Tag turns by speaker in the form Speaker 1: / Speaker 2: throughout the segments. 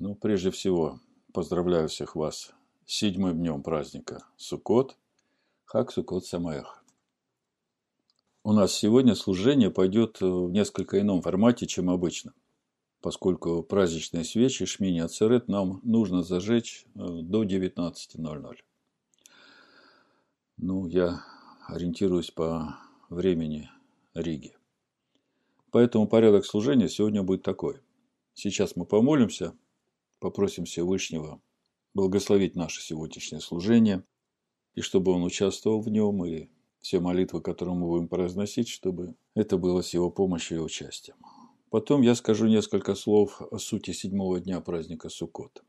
Speaker 1: Ну, прежде всего, поздравляю всех вас с седьмым днем праздника Суккот. Хак Суккот Самаях. У нас сегодня служение пойдет в несколько ином формате, чем обычно, поскольку праздничные свечи Шмини Ацерет нам нужно зажечь э, до 19.00. Ну, я ориентируюсь по времени Риги. Поэтому порядок служения сегодня будет такой. Сейчас мы помолимся – Попросим Всевышнего благословить наше сегодняшнее служение, и чтобы он участвовал в нем, и все молитвы, которые мы будем произносить, чтобы это было с его помощью и участием. Потом я скажу несколько слов о сути седьмого дня праздника Суккот.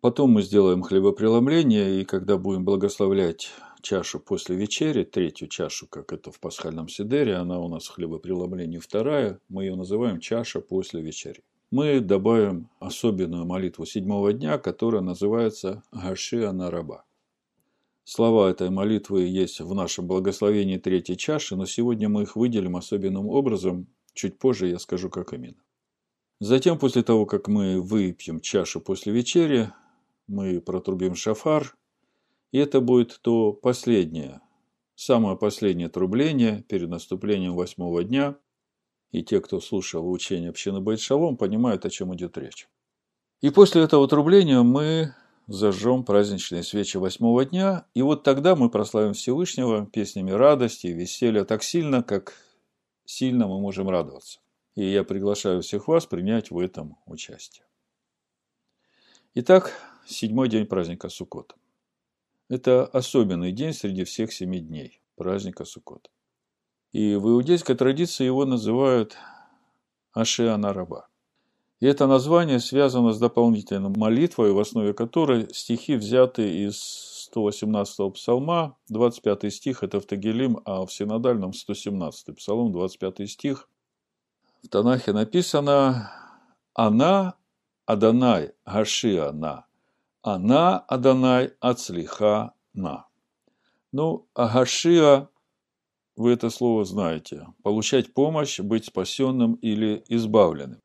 Speaker 1: Потом мы сделаем хлебопреломление, и когда будем благословлять чашу после вечери, третью чашу, как это в пасхальном седере, она у нас в хлебопреломлении вторая, мы ее называем чаша после вечери мы добавим особенную молитву седьмого дня, которая называется Гаши Анараба. Слова этой молитвы есть в нашем благословении третьей чаши, но сегодня мы их выделим особенным образом. Чуть позже я скажу, как именно. Затем, после того, как мы выпьем чашу после вечери, мы протрубим шафар, и это будет то последнее, самое последнее трубление перед наступлением восьмого дня, и те, кто слушал учение общины Байт-Шалом, понимают, о чем идет речь. И после этого трубления мы зажжем праздничные свечи восьмого дня, и вот тогда мы прославим Всевышнего песнями радости и веселья так сильно, как сильно мы можем радоваться. И я приглашаю всех вас принять в этом участие. Итак, седьмой день праздника Суккот. Это особенный день среди всех семи дней праздника Суккот. И в иудейской традиции его называют Ашиана раба. И это название связано с дополнительной молитвой, в основе которой стихи взяты из 118-го псалма, 25 стих – это в Тагилим, а в синодальном 117-й псалом, 25 стих. В Танахе написано «Она Аданай Гашиана, она Аданай Ацлиха на». Ну, а Гашиа вы это слово знаете. Получать помощь, быть спасенным или избавленным.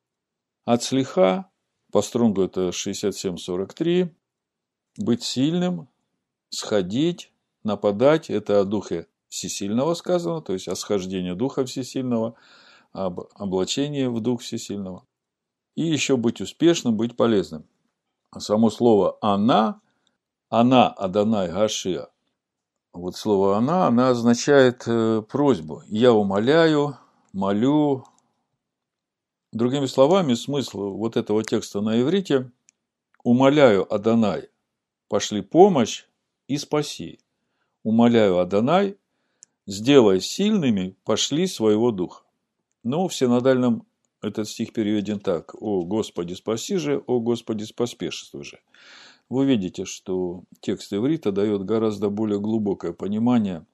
Speaker 1: От слиха, по стронгу это 67-43, быть сильным, сходить, нападать, это о духе всесильного сказано, то есть о схождении духа всесильного, об облачении в дух всесильного. И еще быть успешным, быть полезным. А само слово «она», «она Аданай Гашия» Вот слово «она», она означает э, просьбу. Я умоляю, молю. Другими словами, смысл вот этого текста на иврите «умоляю Адонай, пошли помощь и спаси». «Умоляю Адонай, сделай сильными, пошли своего духа». Но в синодальном этот стих переведен так. «О Господи, спаси же, о Господи, поспешествуй же» вы видите, что текст иврита дает гораздо более глубокое понимание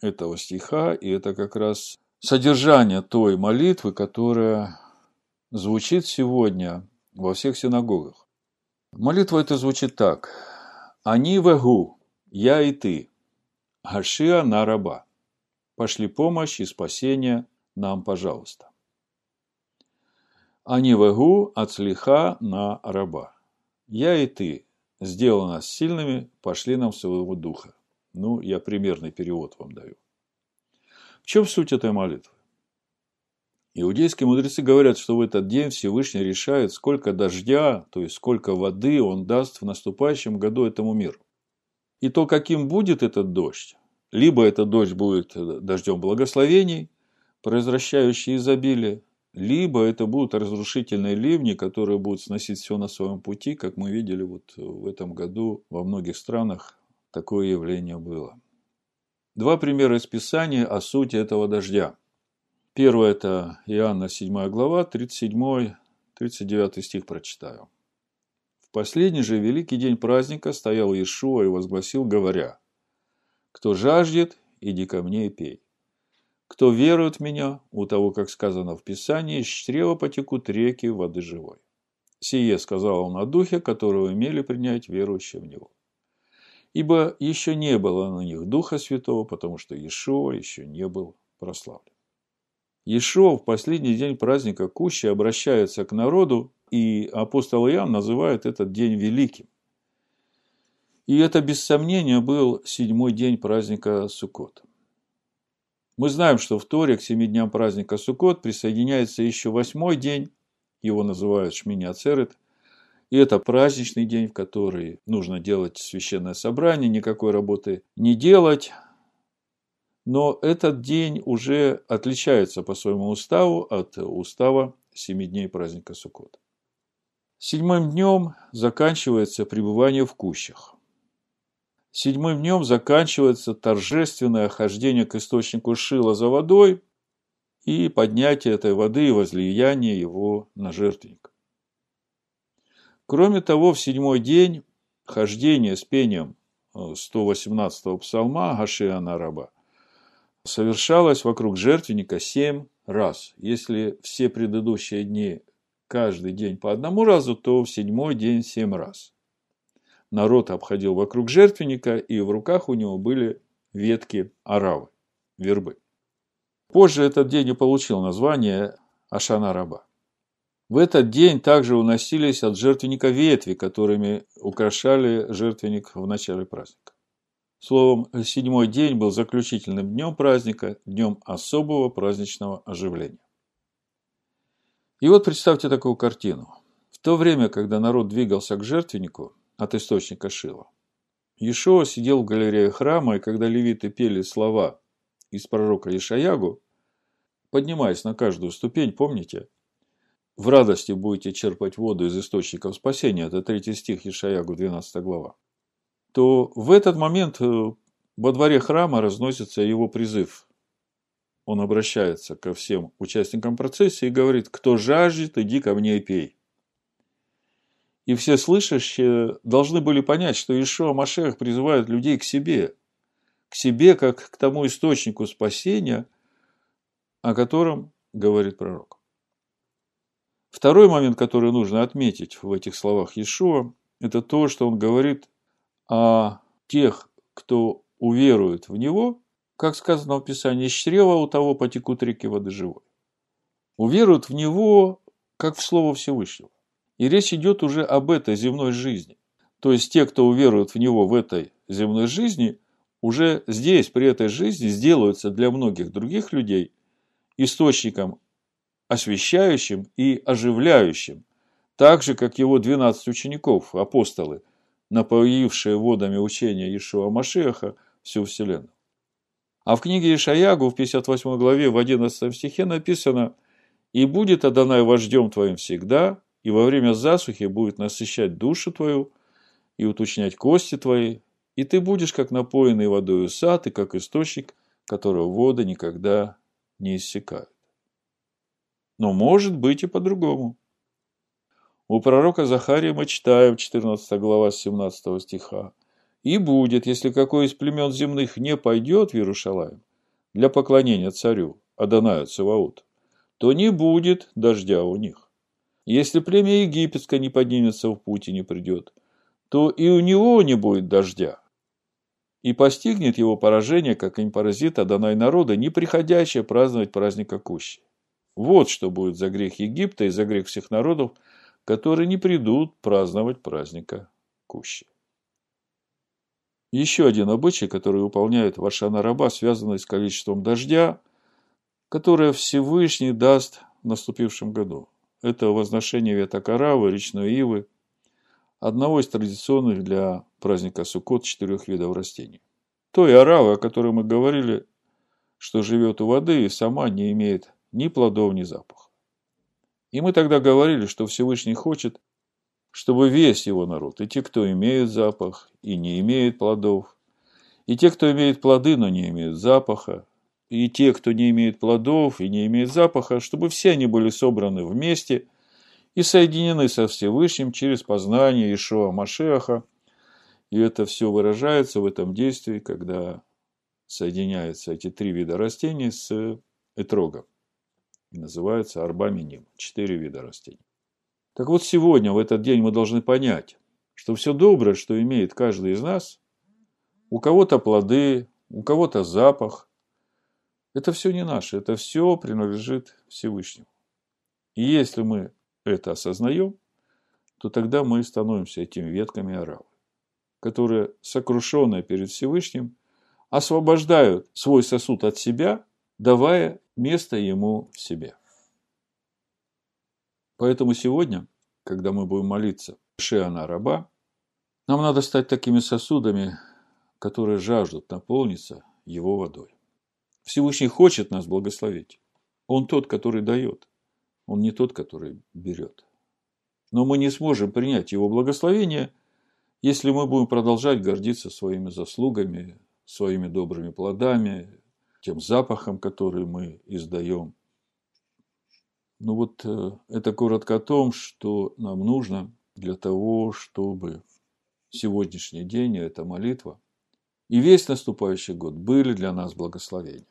Speaker 1: этого стиха, и это как раз содержание той молитвы, которая звучит сегодня во всех синагогах. Молитва эта звучит так. «Они вегу, я и ты, Гашиа на раба. Пошли помощь и спасение нам, пожалуйста». «Они вегу от слиха на раба. Я и ты, сделал нас сильными, пошли нам своего духа. Ну, я примерный перевод вам даю. В чем суть этой молитвы? Иудейские мудрецы говорят, что в этот день Всевышний решает, сколько дождя, то есть сколько воды он даст в наступающем году этому миру. И то, каким будет этот дождь, либо этот дождь будет дождем благословений, произвращающий изобилие, либо это будут разрушительные ливни, которые будут сносить все на своем пути, как мы видели вот в этом году во многих странах такое явление было. Два примера из Писания о сути этого дождя. Первое – это Иоанна 7 глава, 37-39 стих прочитаю. В последний же великий день праздника стоял Иешуа и возгласил, говоря, «Кто жаждет, иди ко мне и пей. Кто верует в меня, у того, как сказано в Писании, из чрева потекут реки воды живой. Сие сказал он о духе, которого имели принять верующие в него. Ибо еще не было на них Духа Святого, потому что Иешуа еще не был прославлен. Ешо в последний день праздника Кущи обращается к народу, и апостол Иоанн называет этот день великим. И это, без сомнения, был седьмой день праздника Суккот. Мы знаем, что в Торе к семи дням праздника Суккот присоединяется еще восьмой день, его называют Шмини Ацерет, и это праздничный день, в который нужно делать священное собрание, никакой работы не делать. Но этот день уже отличается по своему уставу от устава семи дней праздника Суккот. Седьмым днем заканчивается пребывание в кущах. Седьмым днем заканчивается торжественное хождение к источнику Шила за водой и поднятие этой воды и возлияние его на жертвенник. Кроме того, в седьмой день хождение с пением 118-го э, псалма Гашиана раба совершалось вокруг жертвенника семь раз. Если все предыдущие дни каждый день по одному разу, то в седьмой день семь раз народ обходил вокруг жертвенника, и в руках у него были ветки аравы, вербы. Позже этот день и получил название Ашана Раба. В этот день также уносились от жертвенника ветви, которыми украшали жертвенник в начале праздника. Словом, седьмой день был заключительным днем праздника, днем особого праздничного оживления. И вот представьте такую картину. В то время, когда народ двигался к жертвеннику, от источника Шила. Ешуа сидел в галерее храма, и когда левиты пели слова из пророка Ишаягу, поднимаясь на каждую ступень, помните, в радости будете черпать воду из источников спасения, это третий стих Ишаягу, 12 глава, то в этот момент э, во дворе храма разносится его призыв. Он обращается ко всем участникам процессии и говорит, кто жаждет, иди ко мне и пей. И все слышащие должны были понять, что Ишуа Машех призывает людей к себе, к себе как к тому источнику спасения, о котором говорит пророк. Второй момент, который нужно отметить в этих словах Иешуа, это то, что он говорит о тех, кто уверует в Него, как сказано в Писании, чрева у того потекут реки воды живой. Уверуют в Него, как в Слово Всевышнего. И речь идет уже об этой земной жизни. То есть те, кто уверует в него в этой земной жизни, уже здесь, при этой жизни, сделаются для многих других людей источником освещающим и оживляющим, так же, как его 12 учеников, апостолы, напоившие водами учения Ишуа Машеха всю вселенную. А в книге Ишаягу в 58 главе в 11 стихе написано «И будет Адонай вождем твоим всегда, и во время засухи будет насыщать душу твою и уточнять кости твои, и ты будешь как напоенный водой сад и как источник, которого воды никогда не иссякают. Но может быть и по-другому. У пророка Захария мы читаем 14 глава 17 стиха. «И будет, если какой из племен земных не пойдет в Иерушалаем для поклонения царю, Адонаю Цаваут, то не будет дождя у них. Если племя египетское не поднимется в путь и не придет, то и у него не будет дождя. И постигнет его поражение, как им паразит Адонай народа, не приходящее праздновать праздника Кущи. Вот что будет за грех Египта и за грех всех народов, которые не придут праздновать праздника Кущи. Еще один обычай, который выполняет Вашана Раба, связанный с количеством дождя, которое Всевышний даст в наступившем году это возношение веток аравы, речной ивы, одного из традиционных для праздника Суккот четырех видов растений. Той аравы, о которой мы говорили, что живет у воды и сама не имеет ни плодов, ни запаха. И мы тогда говорили, что Всевышний хочет, чтобы весь его народ, и те, кто имеет запах и не имеет плодов, и те, кто имеет плоды, но не имеют запаха, и те, кто не имеет плодов и не имеет запаха, чтобы все они были собраны вместе и соединены со Всевышним через познание Ишуа Машеха. И это все выражается в этом действии, когда соединяются эти три вида растений с этрогом. Называется арбаминим. Четыре вида растений. Так вот, сегодня, в этот день, мы должны понять, что все доброе, что имеет каждый из нас, у кого-то плоды, у кого-то запах – Это все не наше, это все принадлежит Всевышнему. И если мы это осознаем, то тогда мы становимся этими ветками оравы, которые, сокрушенные перед Всевышним, освобождают свой сосуд от себя, давая место ему в себе. Поэтому сегодня, когда мы будем молиться Шиана раба, нам надо стать такими сосудами, которые жаждут наполниться его водой. Всевышний хочет нас благословить. Он тот, который дает. Он не тот, который берет. Но мы не сможем принять его благословение, если мы будем продолжать гордиться своими заслугами, своими добрыми плодами, тем запахом, который мы издаем. Ну вот э, это коротко о том, что нам нужно для того, чтобы сегодняшний день и эта молитва и весь наступающий год были для нас благословением.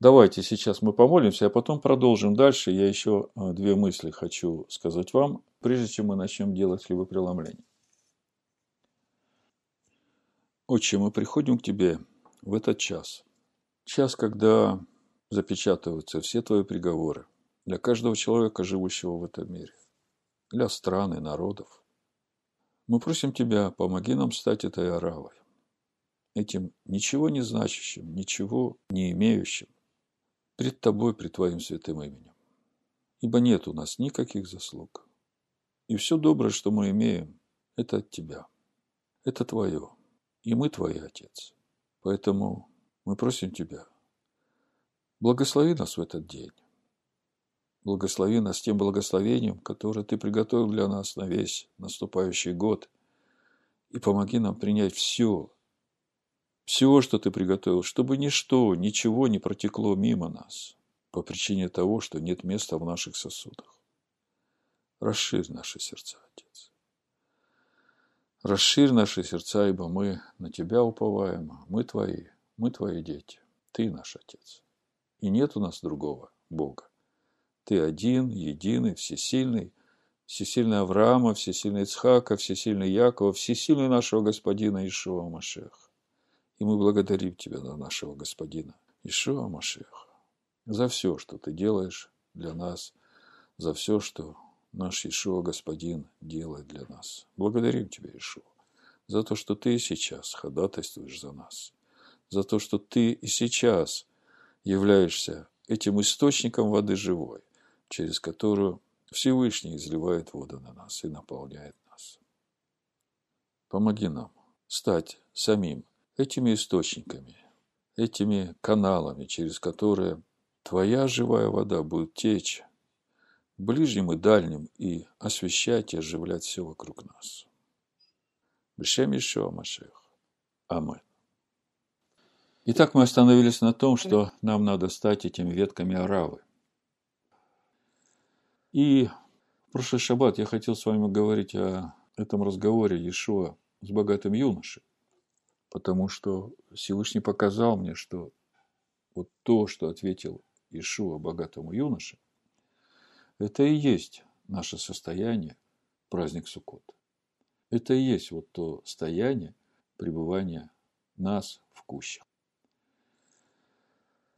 Speaker 1: Давайте сейчас мы помолимся, а потом продолжим дальше. Я еще э, две мысли хочу сказать вам, прежде чем мы начнем делать хлебопреломление. Отче, мы приходим к Тебе в этот час. Час, когда запечатываются все Твои приговоры для каждого человека, живущего в этом мире, для стран и народов. Мы просим Тебя, помоги нам стать этой оравой, этим ничего не значащим, ничего не имеющим, пред Тобой, пред Твоим святым именем. Ибо нет у нас никаких заслуг. И все доброе, что мы имеем, это от Тебя. Это Твое. И мы Твой Отец. Поэтому мы просим Тебя, благослови нас в этот день. Благослови нас тем благословением, которое Ты приготовил для нас на весь наступающий год. И помоги нам принять все, всего, что Ты приготовил, чтобы ничто, ничего не протекло мимо нас по причине того, что нет места в наших сосудах. Расширь наши сердца, Отец. Расширь наши сердца, ибо мы на Тебя уповаем, мы Твои, мы Твои дети, Ты наш Отец. И нет у нас другого Бога. Ты один, единый, всесильный, всесильный Авраама, всесильный Ицхака, всесильный Якова, всесильный нашего Господина Ишуа Машеха. И мы благодарим Тебя за нашего Господина Ишуа Машеха, за все, что Ты делаешь для нас, за все, что наш Ишуа Господин делает для нас. Благодарим Тебя, Ишуа, за то, что Ты сейчас ходатайствуешь за нас, за то, что Ты и сейчас являешься этим источником воды живой, через которую Всевышний изливает воду на нас и наполняет нас. Помоги нам стать самим этими источниками, этими каналами, через которые Твоя живая вода будет течь ближним и дальним и освещать и оживлять все вокруг нас. Бешем еще Машех. Амин. Итак, мы остановились на том, что нам надо стать этими ветками оравы. И в прошлый шаббат я хотел с вами говорить о этом разговоре Иешуа с богатым юношей, потому что Всевышний показал мне, что вот то, что ответил Иешуа богатому юноше, это и есть наше состояние, праздник Суккот. Это и есть вот то состояние пребывания нас в кущах.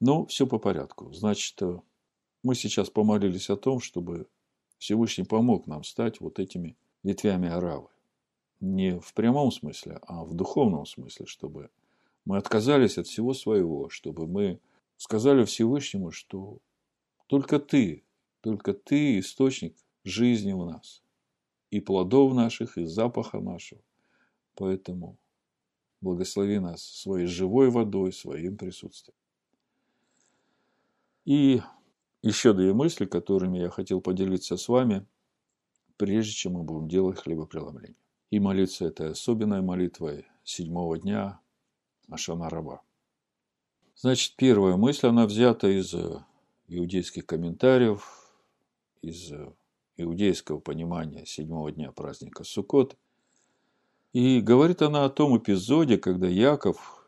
Speaker 1: Но все по порядку. Значит, мы сейчас помолились о том, чтобы Всевышний помог нам стать вот этими ветвями оравы. Не в прямом смысле, а в духовном смысле, чтобы мы отказались от всего своего, чтобы мы сказали Всевышнему, что только Ты, только Ты источник жизни у нас, и плодов наших, и запаха нашего. Поэтому благослови нас своей живой водой, своим присутствием. И еще две мысли, которыми я хотел поделиться с вами, прежде чем мы будем делать хлебопреломление. И молиться этой особенной молитвой седьмого дня Ашана Раба. Значит, первая мысль, она взята из э, иудейских комментариев, из э, иудейского понимания седьмого дня праздника Суккот. И говорит она о том эпизоде, когда Яков,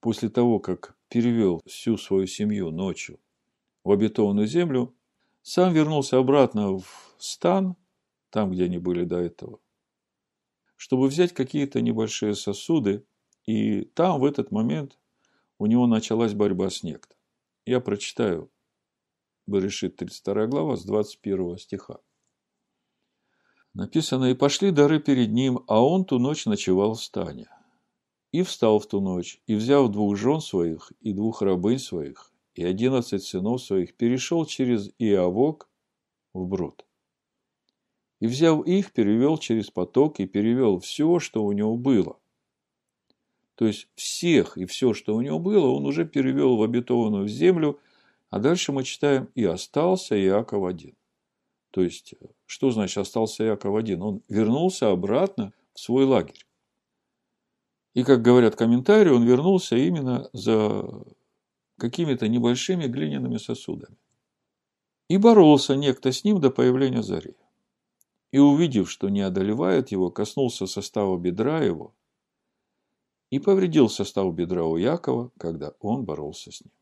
Speaker 1: после того, как перевел всю свою семью ночью в обетованную землю, сам вернулся обратно в стан, там, где они были до этого, чтобы взять какие-то небольшие сосуды, и там в этот момент у него началась борьба с некто. Я прочитаю Берешит 32 глава с 21 стиха. Написано, «И пошли дары перед ним, а он ту ночь ночевал в стане. И встал в ту ночь, и, взяв двух жен своих и двух рабынь своих, и одиннадцать сынов своих, перешел через Иовок в брод. И, взяв их, перевел через поток и перевел все, что у него было. То есть, всех и все, что у него было, он уже перевел в обетованную землю, а дальше мы читаем, и остался Иаков один. То есть, что значит остался Иаков один? Он вернулся обратно в свой лагерь. И, как говорят комментарии, он вернулся именно за какими-то небольшими глиняными сосудами. И боролся некто с ним до появления зари. И, увидев, что не одолевает его, коснулся состава бедра его и повредил состав бедра у Якова, когда он боролся с ним.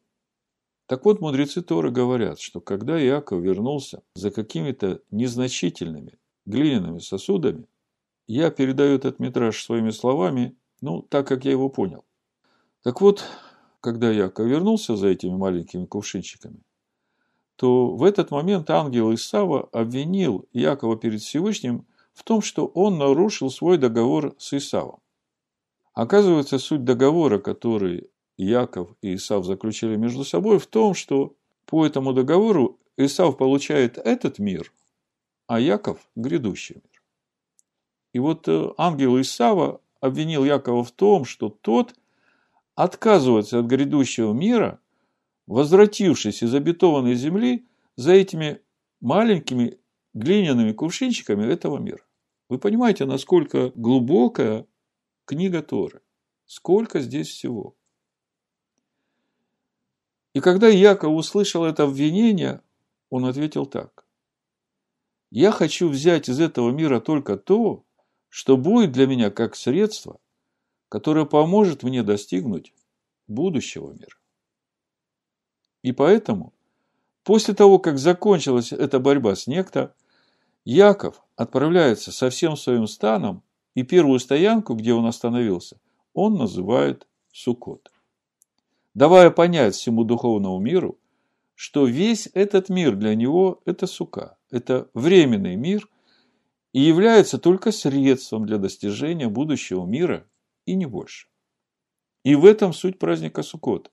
Speaker 1: Так вот, мудрецы Торы говорят, что когда Иаков вернулся за какими-то незначительными глиняными сосудами, я передаю этот метраж своими словами, ну, так, как я его понял. Так вот, когда Яков вернулся за этими маленькими кувшинчиками, то в этот момент ангел Исава обвинил Якова перед Всевышним в том, что он нарушил свой договор с Исавом. Оказывается, суть договора, который Яков и Исав заключили между собой, в том, что по этому договору Исав получает этот мир, а Яков – грядущий мир. И вот э, ангел Исава обвинил Якова в том, что тот – отказываться от грядущего мира, возвратившись из обетованной земли за этими маленькими глиняными кувшинчиками этого мира. Вы понимаете, насколько глубокая книга Торы, сколько здесь всего. И когда Яков услышал это обвинение, он ответил так. «Я хочу взять из этого мира только то, что будет для меня как средство которая поможет мне достигнуть будущего мира. И поэтому, после того, как закончилась эта борьба с некто, Яков отправляется со всем своим станом, и первую стоянку, где он остановился, он называет Суккот. Давая понять всему духовному миру, что весь этот мир для него – это сука, это временный мир и является только средством для достижения будущего мира и не больше. И в этом суть праздника Суккот.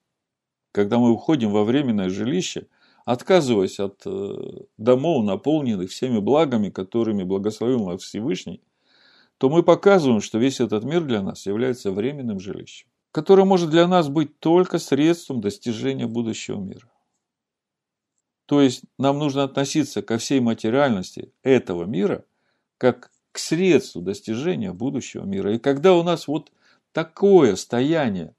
Speaker 1: Когда мы уходим во временное жилище, отказываясь от э, домов, наполненных всеми благами, которыми благословил нас Всевышний, то мы показываем, что весь этот мир для нас является временным жилищем, которое может для нас быть только средством достижения будущего мира. То есть нам нужно относиться ко всей материальности этого мира как к средству достижения будущего мира. И когда у нас вот такое стояние,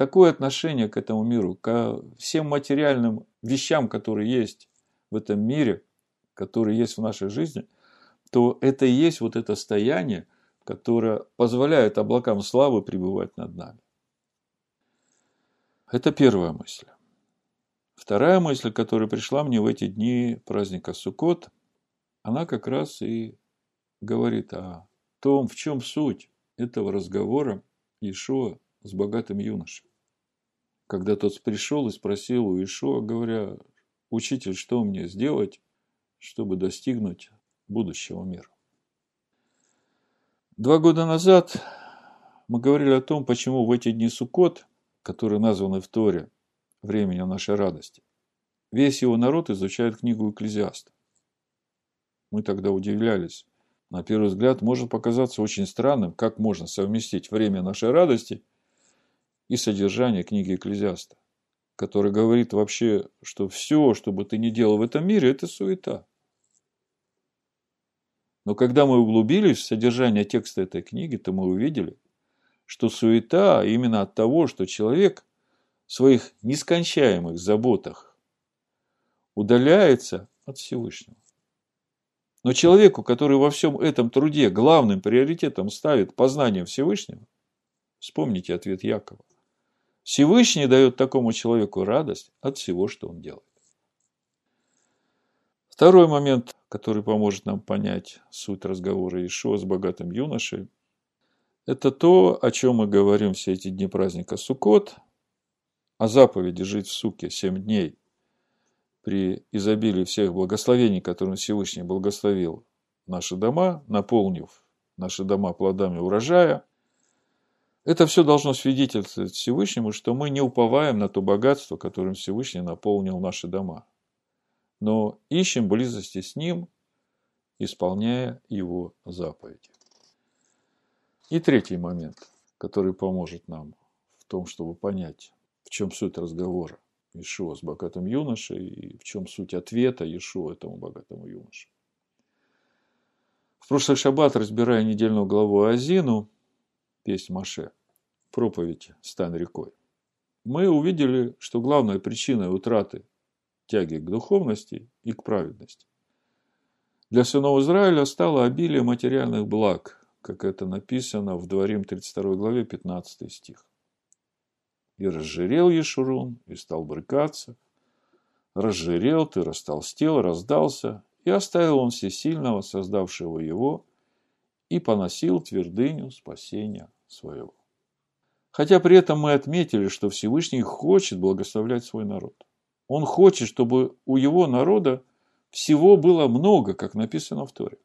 Speaker 1: такое отношение к этому миру, ко всем материальным вещам, которые есть в этом мире, которые есть в нашей жизни, то это и есть вот это стояние, которое позволяет облакам славы пребывать над нами. Это первая мысль. Вторая мысль, которая пришла мне в эти дни праздника Суккот, она как раз и говорит о том, в чем суть этого разговора Ишуа с богатым юношей. Когда тот пришел и спросил у Ишуа, говоря, «Учитель, что мне сделать, чтобы достигнуть будущего мира?» Два года назад мы говорили о том, почему в эти дни Суккот, которые названы в Торе временем нашей радости, весь его народ изучает книгу Экклезиаста. Мы тогда удивлялись, на первый взгляд может показаться очень странным, как можно совместить время нашей радости и содержание книги Экклезиаста, который говорит вообще, что все, что бы ты ни делал в этом мире, это суета. Но когда мы углубились в содержание текста этой книги, то мы увидели, что суета именно от того, что человек в своих нескончаемых заботах удаляется от Всевышнего. Но человеку, который во всем этом труде главным приоритетом ставит познание Всевышнего, вспомните ответ Якова. Всевышний дает такому человеку радость от всего, что он делает. Второй момент, который поможет нам понять суть разговора Ишуа с богатым юношей, это то, о чем мы говорим все эти дни праздника Суккот, о заповеди жить в суке семь дней при изобилии всех благословений, которым Всевышний благословил наши дома, наполнив наши дома плодами урожая, это все должно свидетельствовать Всевышнему, что мы не уповаем на то богатство, которым Всевышний наполнил наши дома, но ищем близости с Ним, исполняя Его заповеди. И третий момент, который поможет нам в том, чтобы понять, в чем суть разговора Ишуа с богатым юношей и в чем суть ответа Ишуа этому богатому юноше. В прошлый шаббат, разбирая недельную главу Азину, песнь Маше, проповедь «Стань рекой», мы увидели, что главная причина утраты тяги к духовности и к праведности для сынов Израиля стало обилие материальных благ, как это написано в Дворим 32 главе 15 стих. И разжирел Ешурун, и стал брыкаться. Разжирел ты, растолстел, раздался, и оставил он всесильного, создавшего его, и поносил твердыню спасения своего. Хотя при этом мы отметили, что Всевышний хочет благословлять свой народ. Он хочет, чтобы у его народа всего было много, как написано в Торе.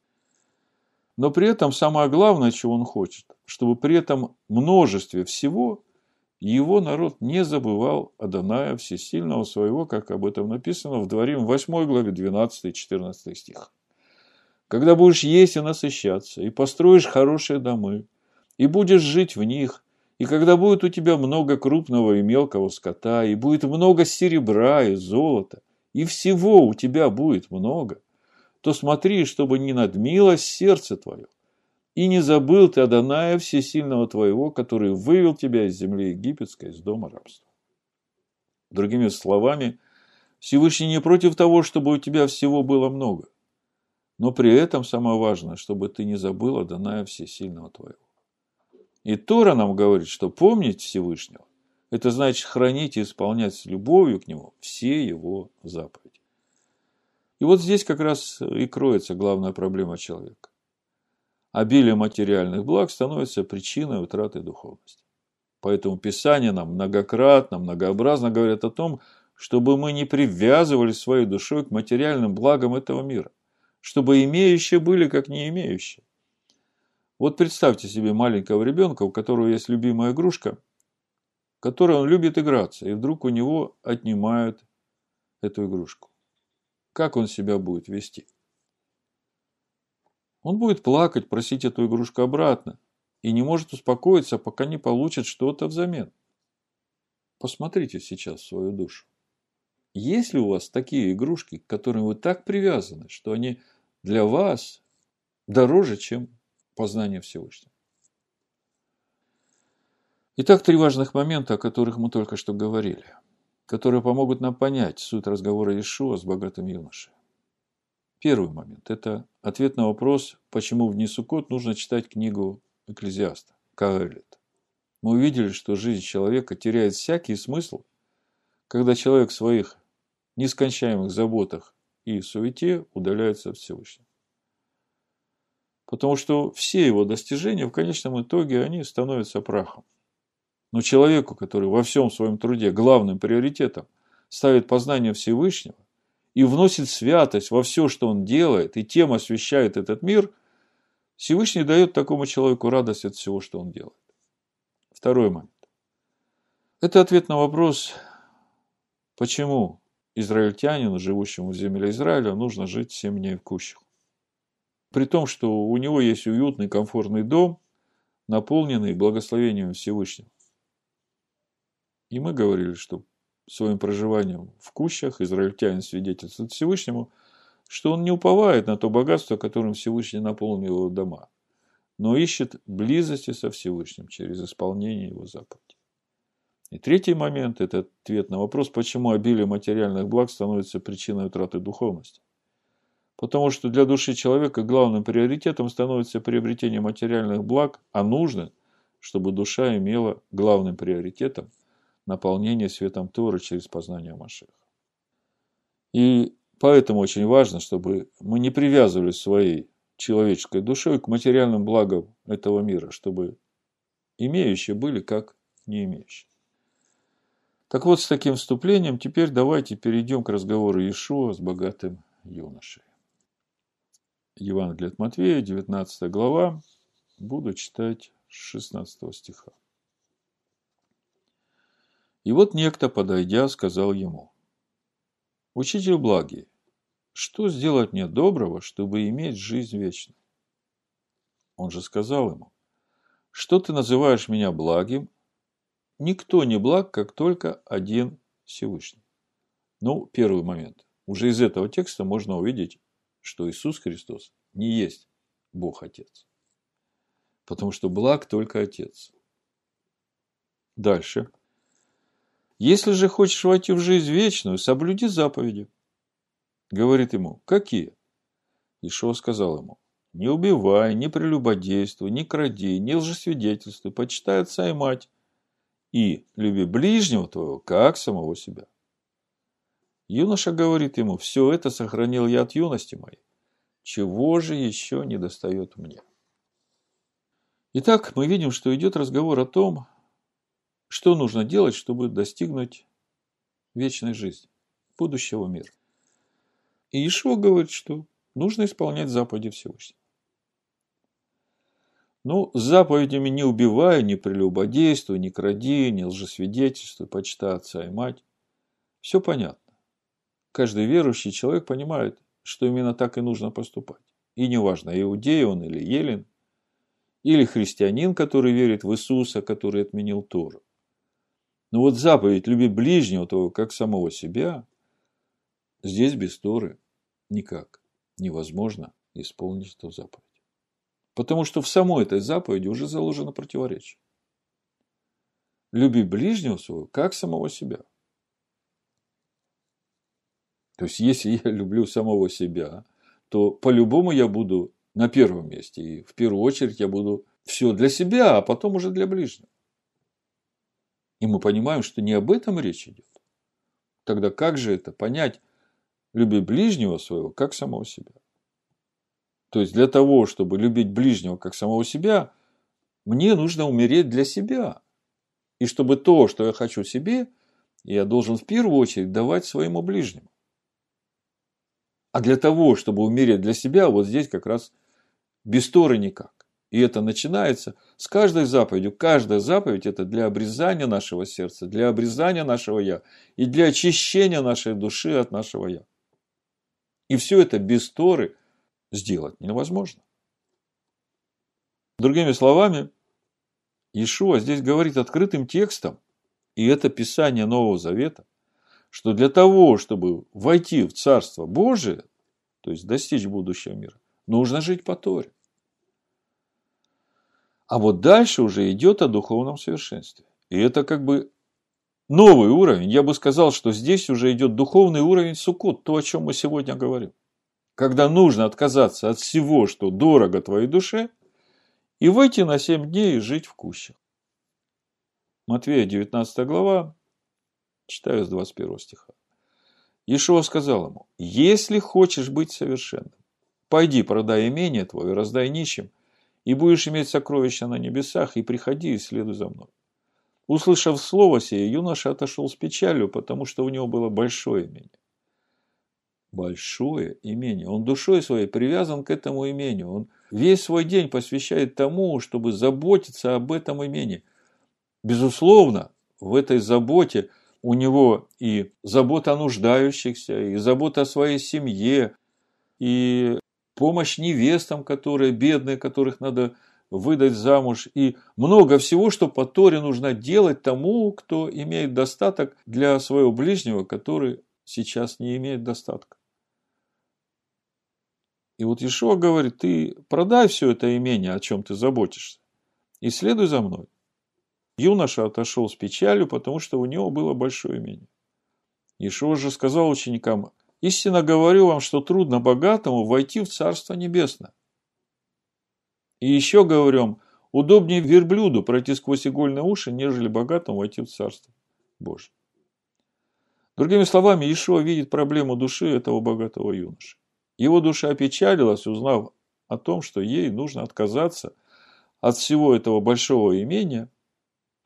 Speaker 1: Но при этом самое главное, чего он хочет, чтобы при этом множестве всего его народ не забывал Адоная Всесильного своего, как об этом написано в Дворим 8 главе 12-14 стих. Когда будешь есть и насыщаться, и построишь хорошие домы, и будешь жить в них, и когда будет у тебя много крупного и мелкого скота, и будет много серебра и золота, и всего у тебя будет много, то смотри, чтобы не надмилось сердце твое, и не забыл ты Адоная Всесильного твоего, который вывел тебя из земли египетской, из дома рабства. Другими словами, Всевышний не против того, чтобы у тебя всего было много. Но при этом самое важное, чтобы ты не забыл Адоная Всесильного твоего. И Тора нам говорит, что помнить Всевышнего, это значит хранить и исполнять с любовью к Нему все Его заповеди. И вот здесь как раз и кроется главная проблема человека обилие материальных благ становится причиной утраты духовности. Поэтому Писание нам многократно, многообразно говорит о том, чтобы мы не привязывали своей душой к материальным благам этого мира, чтобы имеющие были как не имеющие. Вот представьте себе маленького ребенка, у которого есть любимая игрушка, которой он любит играться, и вдруг у него отнимают эту игрушку. Как он себя будет вести? Он будет плакать, просить эту игрушку обратно и не может успокоиться, пока не получит что-то взамен. Посмотрите сейчас в свою душу. Есть ли у вас такие игрушки, к которым вы так привязаны, что они для вас дороже, чем познание Всевышнего? Итак, три важных момента, о которых мы только что говорили, которые помогут нам понять суть разговора Иешуа с богатым юношей. Первый момент – это ответ на вопрос, почему в Нисукот нужно читать книгу Экклезиаста, Каэлит. Мы увидели, что жизнь человека теряет всякий смысл, когда человек в своих нескончаемых заботах и суете удаляется от Всевышнего. Потому что все его достижения в конечном итоге они становятся прахом. Но человеку, который во всем своем труде главным приоритетом ставит познание Всевышнего, и вносит святость во все, что он делает, и тем освещает этот мир, Всевышний дает такому человеку радость от всего, что он делает. Второй момент. Это ответ на вопрос, почему израильтянину, живущему в земле Израиля, нужно жить семь дней в кущах. При том, что у него есть уютный, комфортный дом, наполненный благословением Всевышнего. И мы говорили, что своим проживанием в кущах израильтянин свидетельствует Всевышнему, что он не уповает на то богатство, которым Всевышний наполнил его дома, но ищет близости со Всевышним через исполнение его заповедей. И третий момент – это ответ на вопрос, почему обилие материальных благ становится причиной утраты духовности. Потому что для души человека главным приоритетом становится приобретение материальных благ, а нужно, чтобы душа имела главным приоритетом – наполнение светом Торы через познание Машеха. И поэтому очень важно, чтобы мы не привязывались своей человеческой душой к материальным благам этого мира, чтобы имеющие были как не имеющие. Так вот, с таким вступлением теперь давайте перейдем к разговору Иешуа с богатым юношей. Евангелие от Матвея, 19 глава, буду читать с 16 стиха. И вот некто, подойдя, сказал ему, «Учитель благий, что сделать мне доброго, чтобы иметь жизнь вечную?» Он же сказал ему, «Что ты называешь меня благим? Никто не благ, как только один Всевышний». Ну, первый момент. Уже из этого текста можно увидеть, что Иисус Христос не есть Бог Отец. Потому что благ только Отец. Дальше. Если же хочешь войти в жизнь вечную, соблюди заповеди. Говорит ему, какие? Ишуа сказал ему, не убивай, не прелюбодействуй, не кради, не лжесвидетельствуй, почитай отца и мать. И люби ближнего твоего, как самого себя. Юноша говорит ему, все это сохранил я от юности моей. Чего же еще не достает мне? Итак, мы видим, что идет разговор о том, что нужно делать, чтобы достигнуть вечной жизни, будущего мира. И Ишуа говорит, что нужно исполнять заповеди Всевышнего. Ну, с заповедями не убивай, не прелюбодействуй, не кради, не лжесвидетельствуй, почитай отца и мать. Все понятно. Каждый верующий человек понимает, что именно так и нужно поступать. И неважно, иудей он или елен, или христианин, который верит в Иисуса, который отменил Тору. Но вот заповедь «люби ближнего твоего, как самого себя» здесь без Торы никак невозможно исполнить эту заповедь. Потому что в самой этой заповеди уже заложено противоречие. Люби ближнего своего, как самого себя – то есть, если я люблю самого себя, то по-любому я буду на первом месте. И в первую очередь я буду все для себя, а потом уже для ближнего. И мы понимаем, что не об этом речь идет. Тогда как же это понять, люби ближнего своего, как самого себя? То есть для того, чтобы любить ближнего как самого себя, мне нужно умереть для себя. И чтобы то, что я хочу себе, я должен в первую очередь давать своему ближнему. А для того, чтобы умереть для себя, вот здесь как раз без Торы никак. И это начинается с каждой заповедью. Каждая заповедь – это для обрезания нашего сердца, для обрезания нашего «я» и для очищения нашей души от нашего «я». И все это без Торы сделать невозможно. Другими словами, Иешуа здесь говорит открытым текстом, и это Писание Нового Завета – что для того, чтобы войти в Царство Божие, то есть достичь будущего мира, нужно жить по Торе. А вот дальше уже идет о духовном совершенстве. И это как бы новый уровень. Я бы сказал, что здесь уже идет духовный уровень сукот, то, о чем мы сегодня говорим. Когда нужно отказаться от всего, что дорого твоей душе, и выйти на семь дней и жить в кущах. Матвея 19 глава, Читаю с 21 стиха. Ишуа сказал ему, если хочешь быть совершенным, пойди продай имение твое, раздай нищим, и будешь иметь сокровища на небесах, и приходи и следуй за мной. Услышав слово сие, юноша отошел с печалью, потому что у него было большое имение. Большое имение. Он душой своей привязан к этому имению. Он весь свой день посвящает тому, чтобы заботиться об этом имении. Безусловно, в этой заботе – у него и забота о нуждающихся, и забота о своей семье, и помощь невестам, которые бедные, которых надо выдать замуж, и много всего, что по Торе нужно делать тому, кто имеет достаток для своего ближнего, который сейчас не имеет достатка. И вот Ишуа говорит, ты продай все это имение, о чем ты заботишься, и следуй за мной. Юноша отошел с печалью, потому что у него было большое имение. Ишуа же сказал ученикам, «Истинно говорю вам, что трудно богатому войти в Царство Небесное. И еще говорю вам, удобнее верблюду пройти сквозь игольные уши, нежели богатому войти в Царство Божье». Другими словами, Ишуа видит проблему души этого богатого юноши. Его душа опечалилась, узнав о том, что ей нужно отказаться от всего этого большого имения –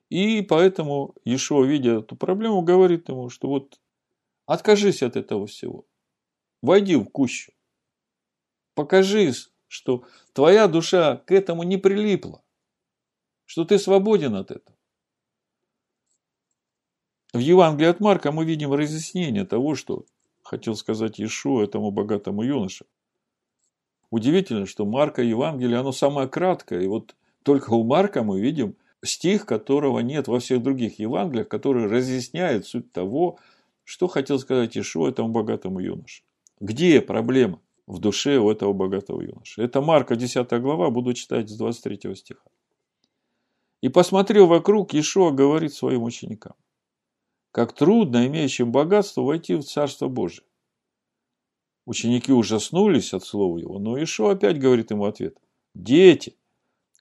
Speaker 1: И поэтому Ешо, видя эту проблему, говорит ему, что вот откажись от этого всего. Войди в кущу. Покажи, что твоя душа к этому не прилипла. Что ты свободен от этого. В Евангелии от Марка мы видим разъяснение того, что хотел сказать Иешуа этому богатому юноше. Удивительно, что Марка Евангелие, оно самое краткое. И вот только у Марка мы видим стих, которого нет во всех других Евангелиях, который разъясняет суть того, что хотел сказать Иешуа этому богатому юноше. Где проблема в душе у этого богатого юноши? Это Марка 10 глава, буду читать с 23 стиха. И посмотрел вокруг, Иешуа говорит своим ученикам как трудно имеющим богатство войти в Царство Божие. Ученики ужаснулись от слова его, но Ишо опять говорит ему ответ. Дети,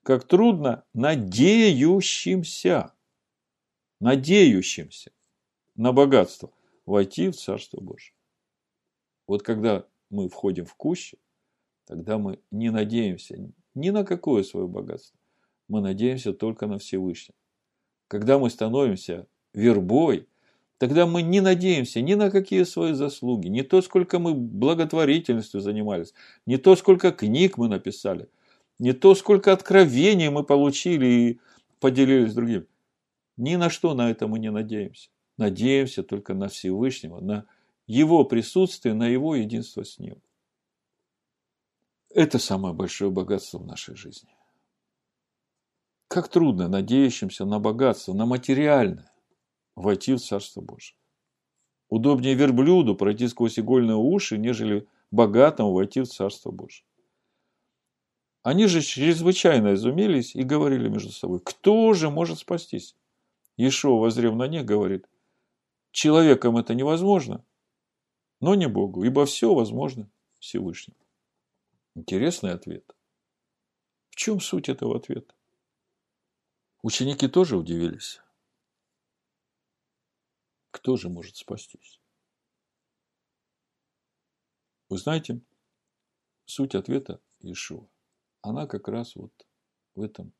Speaker 1: как трудно надеющимся, надеющимся на богатство войти в Царство Божие. Вот когда мы входим в кущи, тогда мы не надеемся ни на какое свое богатство. Мы надеемся только на Всевышнего. Когда мы становимся вербой, Тогда мы не надеемся ни на какие свои заслуги, не то, сколько мы благотворительностью занимались, не то, сколько книг мы написали, не то, сколько откровений мы получили и поделились с другими. Ни на что на это мы не надеемся. Надеемся только на Всевышнего, на Его присутствие, на Его единство с Ним. Это самое большое богатство в нашей жизни. Как трудно надеющимся на богатство, на материальное войти в Царство Божие. Удобнее верблюду пройти сквозь игольные уши, нежели богатому войти в Царство Божие. Они же чрезвычайно изумились и говорили между собой, кто же может спастись? Ешо, возрев на них, говорит, человеком это невозможно, но не Богу, ибо все возможно Всевышнему. Интересный ответ. В чем суть этого ответа? Ученики тоже удивились кто же может спастись? Вы знаете, суть ответа Иешуа, она как раз вот в этом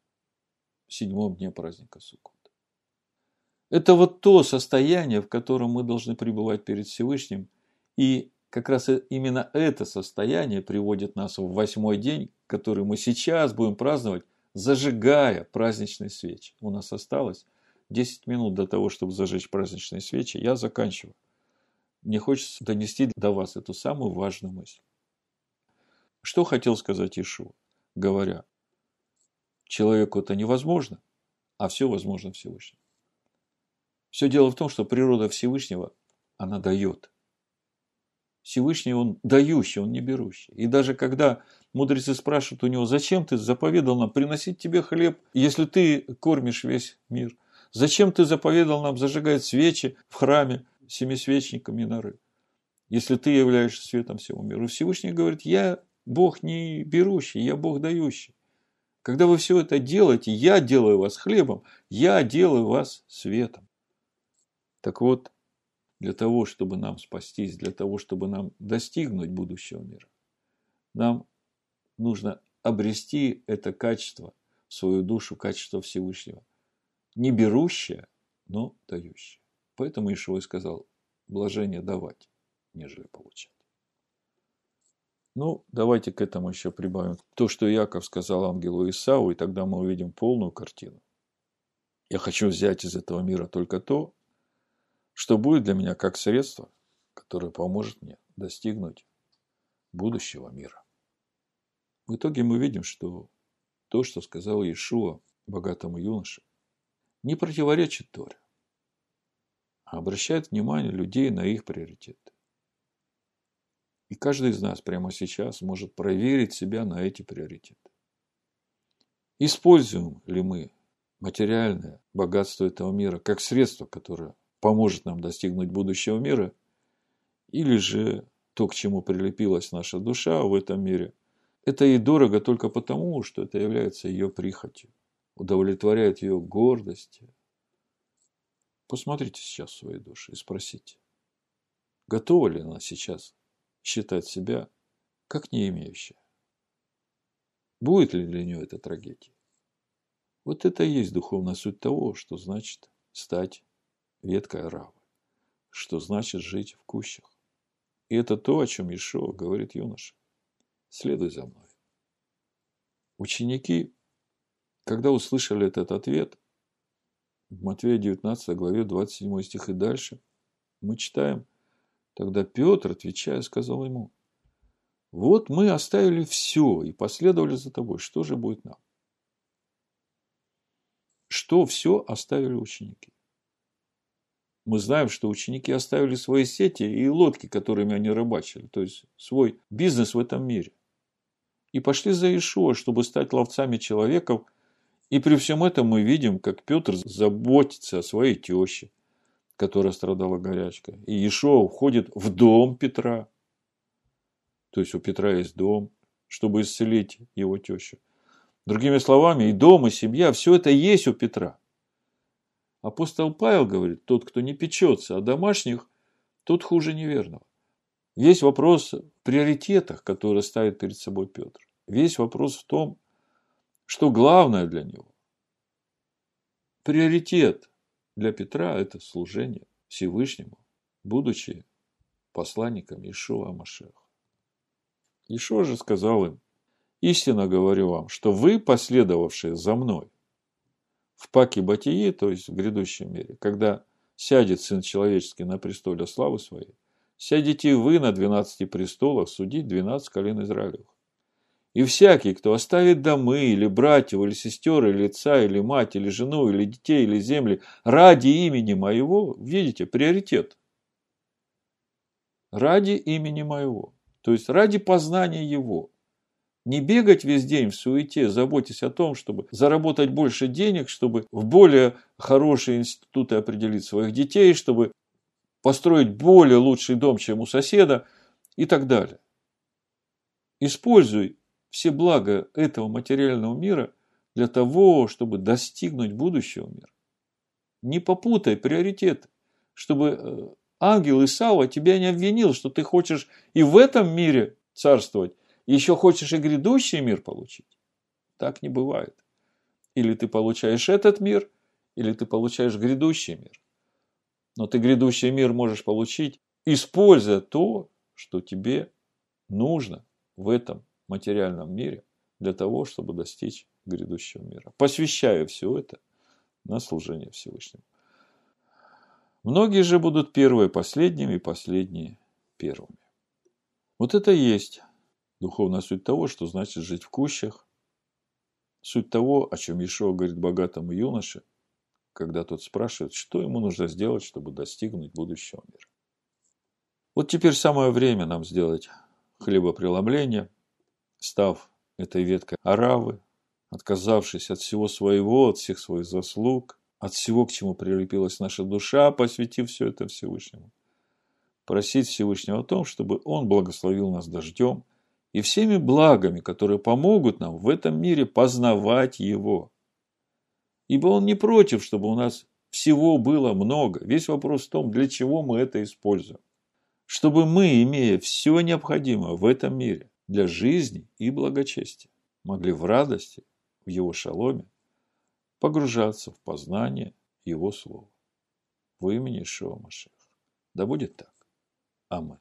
Speaker 1: седьмом дне праздника Суккот. Это вот то состояние, в котором мы должны пребывать перед Всевышним. И как раз именно это состояние приводит нас в восьмой день, который мы сейчас будем праздновать, зажигая праздничные свечи. У нас осталось 10 минут до того, чтобы зажечь праздничные свечи, я заканчиваю. Мне хочется донести до вас эту самую важную мысль. Что хотел сказать Ишуа, говоря, человеку это невозможно, а все возможно Всевышнему. Все дело в том, что природа Всевышнего, она дает. Всевышний он дающий, он не берущий. И даже когда мудрецы спрашивают у него, зачем ты заповедал нам приносить тебе хлеб, если ты кормишь весь мир – Зачем ты заповедал нам зажигать свечи в храме семисвечника Миноры, если ты являешься светом всего мира? Всевышний говорит, я Бог не берущий, я Бог дающий. Когда вы все это делаете, я делаю вас хлебом, я делаю вас светом. Так вот, для того, чтобы нам спастись, для того, чтобы нам достигнуть будущего мира, нам нужно обрести это качество, свою душу, качество Всевышнего не берущая, но дающая. Поэтому Ишуа сказал, блажение давать, нежели получать. Ну, давайте к этому еще прибавим то, что Яков сказал ангелу Исау, и тогда мы увидим полную картину. Я хочу взять из этого мира только то, что будет для меня как средство, которое поможет мне достигнуть будущего мира. В итоге мы видим, что то, что сказал Иешуа богатому юноше, не противоречит Торе, а обращает внимание людей на их приоритеты. И каждый из нас прямо сейчас может проверить себя на эти приоритеты. Используем ли мы материальное богатство этого мира как средство, которое поможет нам достигнуть будущего мира, или же то, к чему прилепилась наша душа в этом мире, это ей дорого только потому, что это является ее прихотью удовлетворяет ее гордость. Посмотрите сейчас в своей душе и спросите, готова ли она сейчас считать себя как не имеющая? Будет ли для нее это трагедия? Вот это и есть духовная суть того, что значит стать веткой оравы, что значит жить в кущах. И это то, о чем Ишуа говорит юноша. Следуй за мной. Ученики, когда услышали этот ответ, в Матвея 19 главе 27 стих и дальше, мы читаем, тогда Петр, отвечая, сказал ему, вот мы оставили все и последовали за тобой, что же будет нам? Что все оставили ученики? Мы знаем, что ученики оставили свои сети и лодки, которыми они рыбачили, то есть свой бизнес в этом мире. И пошли за Ишуа, чтобы стать ловцами человеков. И при всем этом мы видим, как Петр заботится о своей теще, которая страдала горячкой. И Ишуа входит в дом Петра. То есть у Петра есть дом, чтобы исцелить его тещу. Другими словами, и дом, и семья, все это есть у Петра. Апостол Павел говорит, тот, кто не печется о домашних, тот хуже неверного. Весь вопрос в приоритетах, которые ставит перед собой Петр. Весь вопрос в том, что главное для него. Приоритет для Петра – это служение Всевышнему, будучи посланником Ишуа Машеха. Ишуа же сказал им, истинно говорю вам, что вы, последовавшие за мной, в паке Батии, то есть в грядущем мире, когда сядет Сын Человеческий на престоле славы Своей, сядете вы на двенадцати престолах судить двенадцать колен Израилевых. И всякий, кто оставит домы, или братьев, или сестер, или отца, или мать, или жену, или детей, или земли ради имени моего, видите, приоритет. Ради имени моего. То есть ради познания его. Не бегать весь день в суете, заботясь о том, чтобы заработать больше денег, чтобы в более хорошие институты определить своих детей, чтобы построить более лучший дом, чем у соседа и так далее. Используй все блага этого материального мира для того, чтобы достигнуть будущего мира. Не попутай приоритеты, чтобы э, ангел Исава тебя не обвинил, что ты хочешь и в этом мире царствовать, еще хочешь и грядущий мир получить? Так не бывает. Или ты получаешь этот мир, или ты получаешь грядущий мир. Но ты грядущий мир можешь получить, используя то, что тебе нужно в этом материальном мире для того, чтобы достичь грядущего мира. Посвящая все это на служение Всевышнему. Многие же будут первые последними, последние первыми. Вот это и есть Духовная суть того, что значит жить в кущах. Суть того, о чем Ешо говорит богатому юноше, когда тот спрашивает, что ему нужно сделать, чтобы достигнуть будущего мира. Вот теперь самое время нам сделать хлебопреломление, став этой веткой аравы, отказавшись от всего своего, от всех своих заслуг, от всего, к чему прилепилась наша душа, посвятив все это Всевышнему. Просить Всевышнего о том, чтобы Он благословил нас дождем – и всеми благами, которые помогут нам в этом мире познавать Его. Ибо Он не против, чтобы у нас всего было много. Весь вопрос в том, для чего мы это используем. Чтобы мы, имея все необходимое в этом мире для жизни и благочестия, могли в радости, в Его шаломе, погружаться в познание Его Слова. В имени Ишуа Машеха. Да будет так. Аминь.